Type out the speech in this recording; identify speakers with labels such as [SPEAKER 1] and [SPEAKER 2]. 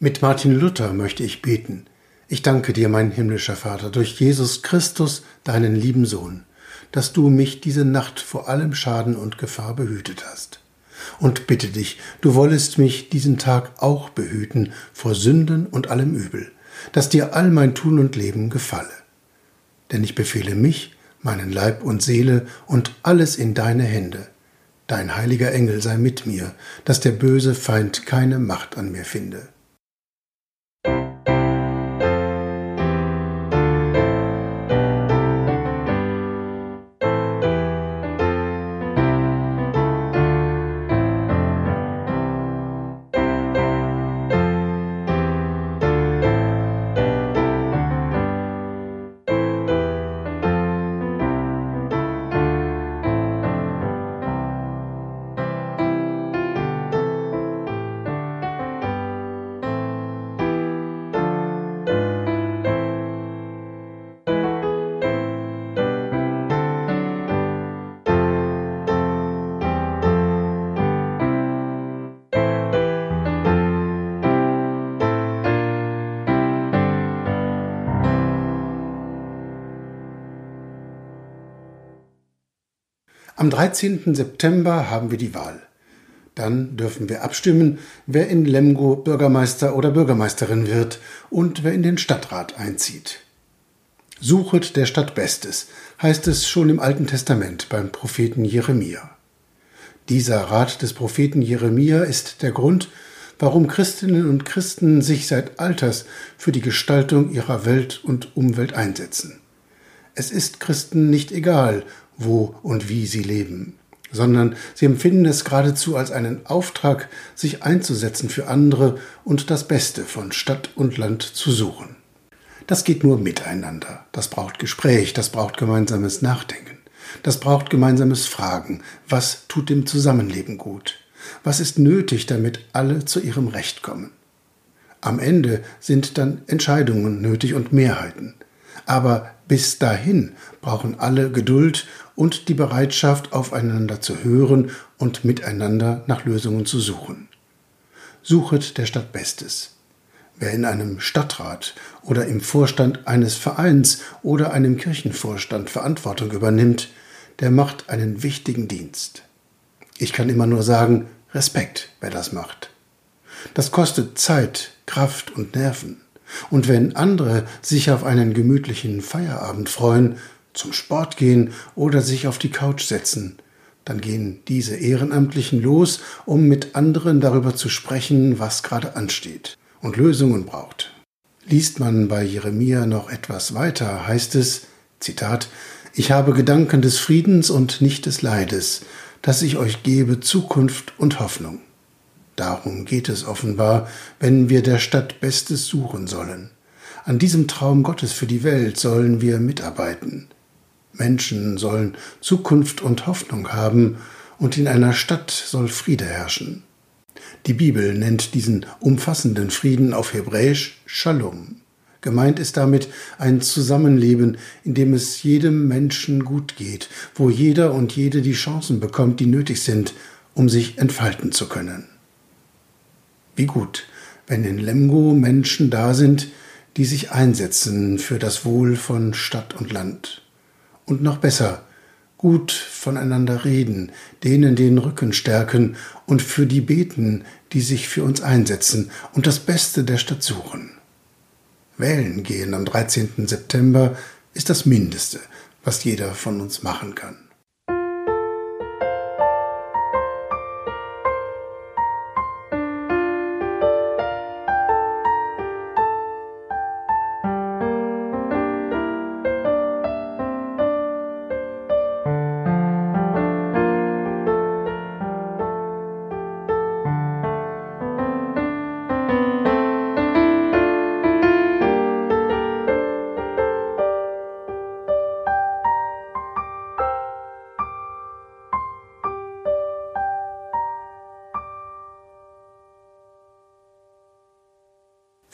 [SPEAKER 1] Mit Martin Luther möchte ich beten. Ich danke dir, mein himmlischer Vater, durch Jesus Christus, deinen lieben Sohn, dass du mich diese Nacht vor allem Schaden und Gefahr behütet hast. Und bitte dich, du wollest mich diesen Tag auch behüten vor Sünden und allem Übel, dass dir all mein Tun und Leben gefalle. Denn ich befehle mich, meinen Leib und Seele und alles in deine Hände. Dein heiliger Engel sei mit mir, dass der böse Feind keine Macht an mir finde. Am 13. September haben wir die Wahl. Dann dürfen wir abstimmen, wer in Lemgo Bürgermeister oder Bürgermeisterin wird und wer in den Stadtrat einzieht. Suchet der Stadt Bestes, heißt es schon im Alten Testament beim Propheten Jeremia. Dieser Rat des Propheten Jeremia ist der Grund, warum Christinnen und Christen sich seit Alters für die Gestaltung ihrer Welt und Umwelt einsetzen. Es ist Christen nicht egal, wo und wie sie leben, sondern sie empfinden es geradezu als einen Auftrag, sich einzusetzen für andere und das Beste von Stadt und Land zu suchen. Das geht nur miteinander. Das braucht Gespräch, das braucht gemeinsames Nachdenken. Das braucht gemeinsames Fragen. Was tut dem Zusammenleben gut? Was ist nötig, damit alle zu ihrem Recht kommen? Am Ende sind dann Entscheidungen nötig und Mehrheiten. Aber bis dahin brauchen alle Geduld und die Bereitschaft, aufeinander zu hören und miteinander nach Lösungen zu suchen. Suchet der Stadt Bestes. Wer in einem Stadtrat oder im Vorstand eines Vereins oder einem Kirchenvorstand Verantwortung übernimmt, der macht einen wichtigen Dienst. Ich kann immer nur sagen, Respekt, wer das macht. Das kostet Zeit, Kraft und Nerven. Und wenn andere sich auf einen gemütlichen Feierabend freuen, zum Sport gehen oder sich auf die Couch setzen. Dann gehen diese Ehrenamtlichen los, um mit anderen darüber zu sprechen, was gerade ansteht und Lösungen braucht. Liest man bei Jeremia noch etwas weiter, heißt es, Zitat, Ich habe Gedanken des Friedens und nicht des Leides, dass ich euch gebe Zukunft und Hoffnung. Darum geht es offenbar, wenn wir der Stadt Bestes suchen sollen. An diesem Traum Gottes für die Welt sollen wir mitarbeiten. Menschen sollen Zukunft und Hoffnung haben, und in einer Stadt soll Friede herrschen. Die Bibel nennt diesen umfassenden Frieden auf Hebräisch Shalom. Gemeint ist damit ein Zusammenleben, in dem es jedem Menschen gut geht, wo jeder und jede die Chancen bekommt, die nötig sind, um sich entfalten zu können. Wie gut, wenn in Lemgo Menschen da sind, die sich einsetzen für das Wohl von Stadt und Land und noch besser, gut voneinander reden, denen den Rücken stärken und für die beten, die sich für uns einsetzen und das Beste der Stadt suchen. Wählen gehen am 13. September ist das Mindeste, was jeder von uns machen kann.